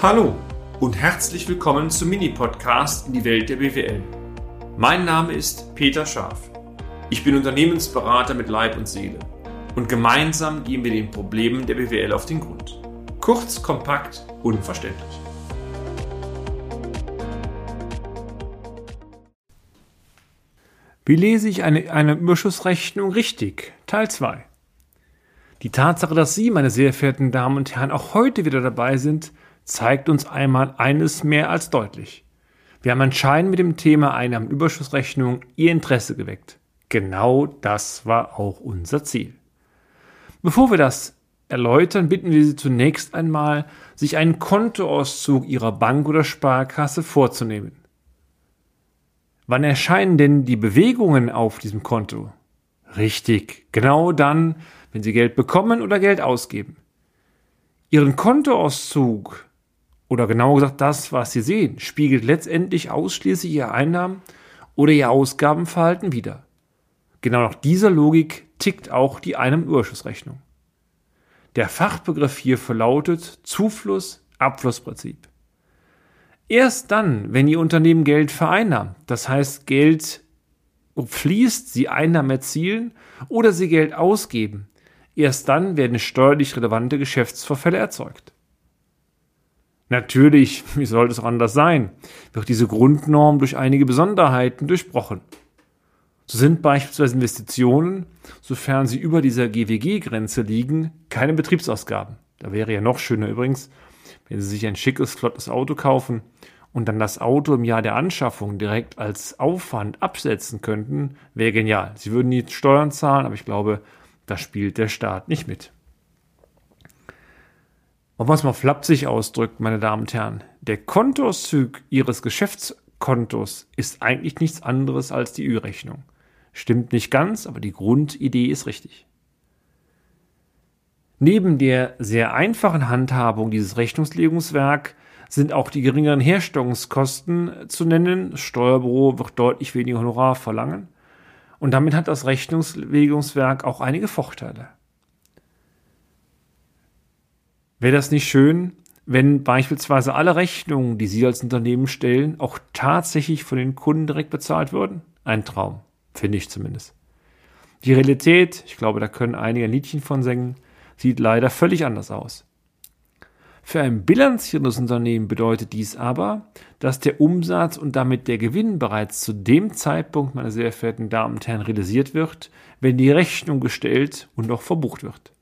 Hallo und herzlich willkommen zum Mini-Podcast in die Welt der BWL. Mein Name ist Peter Scharf. Ich bin Unternehmensberater mit Leib und Seele und gemeinsam gehen wir den Problemen der BWL auf den Grund. Kurz, kompakt, unverständlich. Wie lese ich eine, eine Überschussrechnung richtig? Teil 2. Die Tatsache, dass Sie, meine sehr verehrten Damen und Herren, auch heute wieder dabei sind, zeigt uns einmal eines mehr als deutlich. Wir haben anscheinend mit dem Thema Einnahmenüberschussrechnung Ihr Interesse geweckt. Genau das war auch unser Ziel. Bevor wir das erläutern, bitten wir Sie zunächst einmal, sich einen Kontoauszug Ihrer Bank oder Sparkasse vorzunehmen. Wann erscheinen denn die Bewegungen auf diesem Konto? Richtig, genau dann, wenn Sie Geld bekommen oder Geld ausgeben. Ihren Kontoauszug oder genauer gesagt das, was Sie sehen, spiegelt letztendlich ausschließlich Ihr Einnahmen oder Ihr Ausgabenverhalten wider. Genau nach dieser Logik tickt auch die Einnahmenüberschussrechnung. Der Fachbegriff hierfür lautet Zufluss-Abflussprinzip. Erst dann, wenn Ihr Unternehmen Geld vereinnahmt, das heißt Geld fließt, Sie Einnahmen erzielen oder Sie Geld ausgeben, erst dann werden steuerlich relevante Geschäftsvorfälle erzeugt. Natürlich, wie sollte es auch anders sein, wird diese Grundnorm durch einige Besonderheiten durchbrochen. So sind beispielsweise Investitionen, sofern sie über dieser GWG-Grenze liegen, keine Betriebsausgaben. Da wäre ja noch schöner übrigens, wenn Sie sich ein schickes, flottes Auto kaufen und dann das Auto im Jahr der Anschaffung direkt als Aufwand absetzen könnten, wäre genial. Sie würden nie Steuern zahlen, aber ich glaube, da spielt der Staat nicht mit. Was man flapsig ausdrückt, meine Damen und Herren, der Kontoauszug Ihres Geschäftskontos ist eigentlich nichts anderes als die Ü-Rechnung. Stimmt nicht ganz, aber die Grundidee ist richtig. Neben der sehr einfachen Handhabung dieses Rechnungslegungswerk sind auch die geringeren Herstellungskosten zu nennen. Das Steuerbüro wird deutlich weniger Honorar verlangen. Und damit hat das Rechnungslegungswerk auch einige Vorteile. Wäre das nicht schön, wenn beispielsweise alle Rechnungen, die Sie als Unternehmen stellen, auch tatsächlich von den Kunden direkt bezahlt würden? Ein Traum, finde ich zumindest. Die Realität, ich glaube, da können einige ein Liedchen von singen, sieht leider völlig anders aus. Für ein bilanzierendes Unternehmen bedeutet dies aber, dass der Umsatz und damit der Gewinn bereits zu dem Zeitpunkt, meine sehr verehrten Damen und Herren, realisiert wird, wenn die Rechnung gestellt und auch verbucht wird.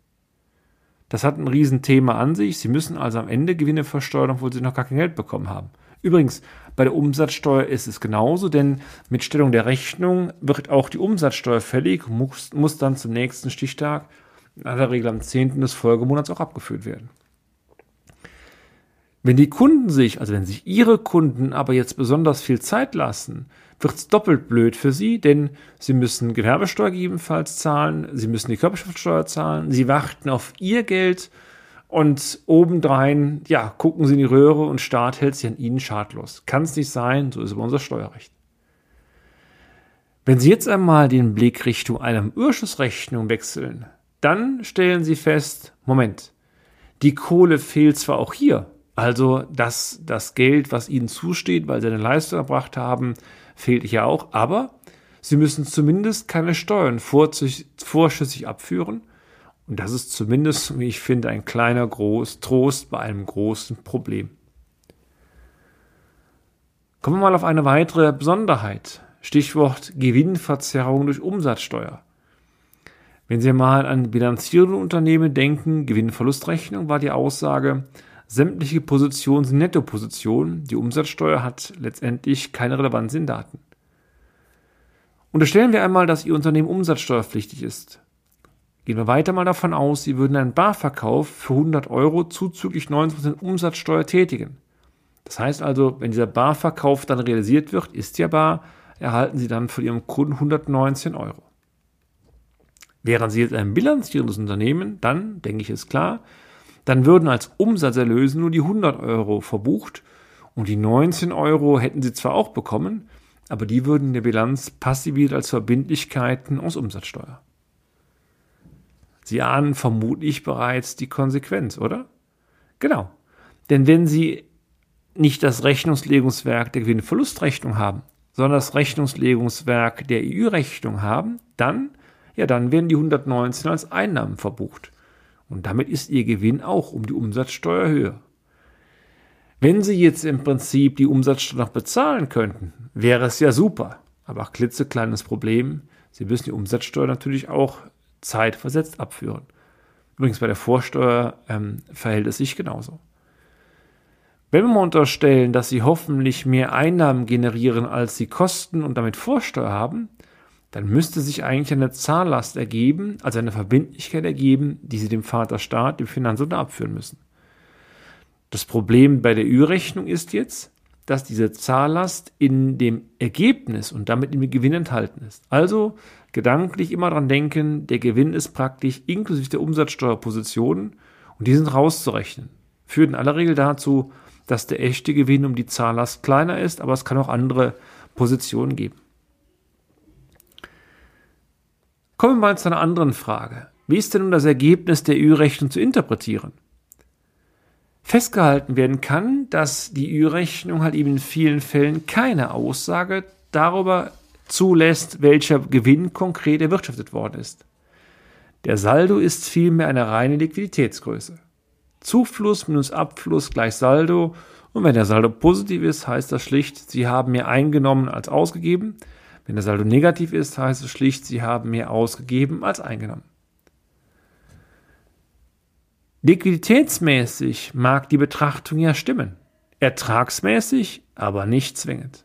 Das hat ein Riesenthema an sich. Sie müssen also am Ende Gewinne versteuern, obwohl Sie noch gar kein Geld bekommen haben. Übrigens, bei der Umsatzsteuer ist es genauso, denn mit Stellung der Rechnung wird auch die Umsatzsteuer fällig, muss, muss dann zum nächsten Stichtag, in aller Regel am 10. des Folgemonats auch abgeführt werden. Wenn die Kunden sich, also wenn sich ihre Kunden aber jetzt besonders viel Zeit lassen, wird's doppelt blöd für sie, denn sie müssen Gewerbesteuer gegebenenfalls zahlen, sie müssen die Körperschaftssteuer zahlen, sie warten auf ihr Geld und obendrein, ja, gucken sie in die Röhre und Staat hält sie an ihnen schadlos. Kann es nicht sein, so ist aber unser Steuerrecht. Wenn Sie jetzt einmal den Blick Richtung einer Überschussrechnung wechseln, dann stellen Sie fest, Moment, die Kohle fehlt zwar auch hier, also, dass das Geld, was ihnen zusteht, weil sie eine Leistung erbracht haben, fehlt ja auch. Aber sie müssen zumindest keine Steuern vorschüssig abführen. Und das ist zumindest, wie ich finde, ein kleiner Groß Trost bei einem großen Problem. Kommen wir mal auf eine weitere Besonderheit. Stichwort Gewinnverzerrung durch Umsatzsteuer. Wenn Sie mal an bilanzierende Unternehmen denken, Gewinnverlustrechnung war die Aussage, Sämtliche Positionen sind Nettopositionen. Die Umsatzsteuer hat letztendlich keine Relevanz in Daten. Unterstellen wir einmal, dass Ihr Unternehmen umsatzsteuerpflichtig ist. Gehen wir weiter mal davon aus, Sie würden einen Barverkauf für 100 Euro zuzüglich 90% Umsatzsteuer tätigen. Das heißt also, wenn dieser Barverkauf dann realisiert wird, ist ja bar, erhalten Sie dann von Ihrem Kunden 119 Euro. Wären Sie jetzt ein bilanzierendes Unternehmen, dann, denke ich, ist klar, dann würden als Umsatzerlöse nur die 100 Euro verbucht und die 19 Euro hätten sie zwar auch bekommen, aber die würden in der Bilanz passiviert als Verbindlichkeiten aus Umsatzsteuer. Sie ahnen vermutlich bereits die Konsequenz, oder? Genau. Denn wenn Sie nicht das Rechnungslegungswerk der Gewinnverlustrechnung haben, sondern das Rechnungslegungswerk der EU-Rechnung haben, dann, ja, dann werden die 119 als Einnahmen verbucht. Und damit ist Ihr Gewinn auch um die Umsatzsteuer höher. Wenn Sie jetzt im Prinzip die Umsatzsteuer noch bezahlen könnten, wäre es ja super. Aber klitzekleines Problem, Sie müssen die Umsatzsteuer natürlich auch zeitversetzt abführen. Übrigens bei der Vorsteuer ähm, verhält es sich genauso. Wenn wir mal unterstellen, dass Sie hoffentlich mehr Einnahmen generieren, als Sie Kosten und damit Vorsteuer haben, dann müsste sich eigentlich eine Zahllast ergeben, also eine Verbindlichkeit ergeben, die Sie dem Vaterstaat, dem Finanzamt abführen müssen. Das Problem bei der Ü-Rechnung ist jetzt, dass diese Zahllast in dem Ergebnis und damit im Gewinn enthalten ist. Also gedanklich immer dran denken, der Gewinn ist praktisch inklusive der Umsatzsteuerpositionen und die sind rauszurechnen. Führt in aller Regel dazu, dass der echte Gewinn um die Zahllast kleiner ist, aber es kann auch andere Positionen geben. Kommen wir mal zu einer anderen Frage. Wie ist denn nun das Ergebnis der Ü-Rechnung zu interpretieren? festgehalten werden kann, dass die Ü-Rechnung halt eben in vielen Fällen keine Aussage darüber zulässt, welcher Gewinn konkret erwirtschaftet worden ist. Der Saldo ist vielmehr eine reine Liquiditätsgröße. Zufluss minus Abfluss gleich Saldo und wenn der Saldo positiv ist, heißt das schlicht, Sie haben mehr eingenommen als ausgegeben. Wenn der Saldo negativ ist, heißt es schlicht, Sie haben mehr ausgegeben als eingenommen. Liquiditätsmäßig mag die Betrachtung ja stimmen, ertragsmäßig aber nicht zwingend.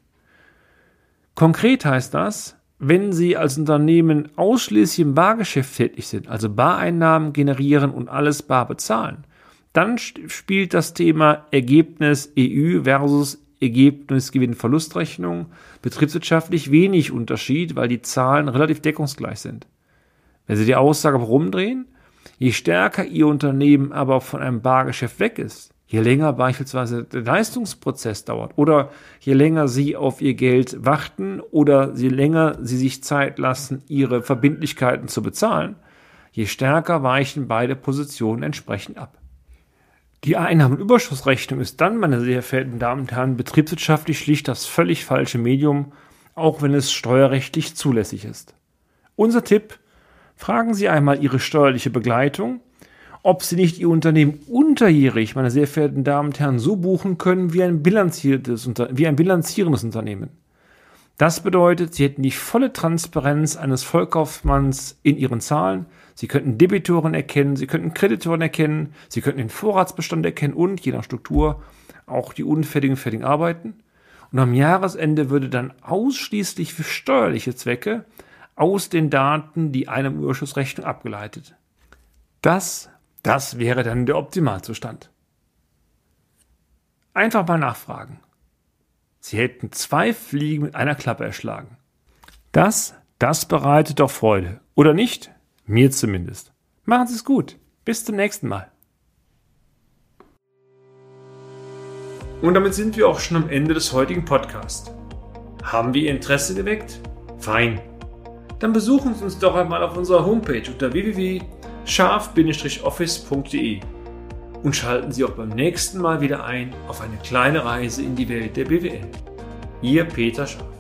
Konkret heißt das, wenn Sie als Unternehmen ausschließlich im Bargeschäft tätig sind, also Bareinnahmen generieren und alles bar bezahlen, dann spielt das Thema Ergebnis EU versus Ergebnis Gewinn-Verlustrechnung betriebswirtschaftlich wenig Unterschied, weil die Zahlen relativ deckungsgleich sind. Wenn Sie die Aussage rumdrehen, Je stärker Ihr Unternehmen aber von einem Bargeschäft weg ist, je länger beispielsweise der Leistungsprozess dauert oder je länger Sie auf Ihr Geld warten oder je länger Sie sich Zeit lassen, Ihre Verbindlichkeiten zu bezahlen, je stärker weichen beide Positionen entsprechend ab. Die Einnahmenüberschussrechnung ist dann, meine sehr verehrten Damen und Herren, betriebswirtschaftlich schlicht das völlig falsche Medium, auch wenn es steuerrechtlich zulässig ist. Unser Tipp, Fragen Sie einmal Ihre steuerliche Begleitung, ob Sie nicht Ihr Unternehmen unterjährig, meine sehr verehrten Damen und Herren, so buchen können wie ein, bilanziertes, wie ein bilanzierendes Unternehmen. Das bedeutet, Sie hätten die volle Transparenz eines Vollkaufmanns in Ihren Zahlen. Sie könnten Debitoren erkennen, Sie könnten Kreditoren erkennen, Sie könnten den Vorratsbestand erkennen und, je nach Struktur, auch die unfertigen fertigen Arbeiten. Und am Jahresende würde dann ausschließlich für steuerliche Zwecke aus den Daten die einem Überschussrechnung abgeleitet. Das, das wäre dann der Optimalzustand. Einfach mal nachfragen. Sie hätten zwei Fliegen mit einer Klappe erschlagen. Das, das bereitet doch Freude. Oder nicht? Mir zumindest. Machen Sie es gut. Bis zum nächsten Mal. Und damit sind wir auch schon am Ende des heutigen Podcasts. Haben wir Ihr Interesse geweckt? Fein dann besuchen Sie uns doch einmal auf unserer Homepage unter www.scharf-office.de und schalten Sie auch beim nächsten Mal wieder ein auf eine kleine Reise in die Welt der BWL. Ihr Peter Scharf.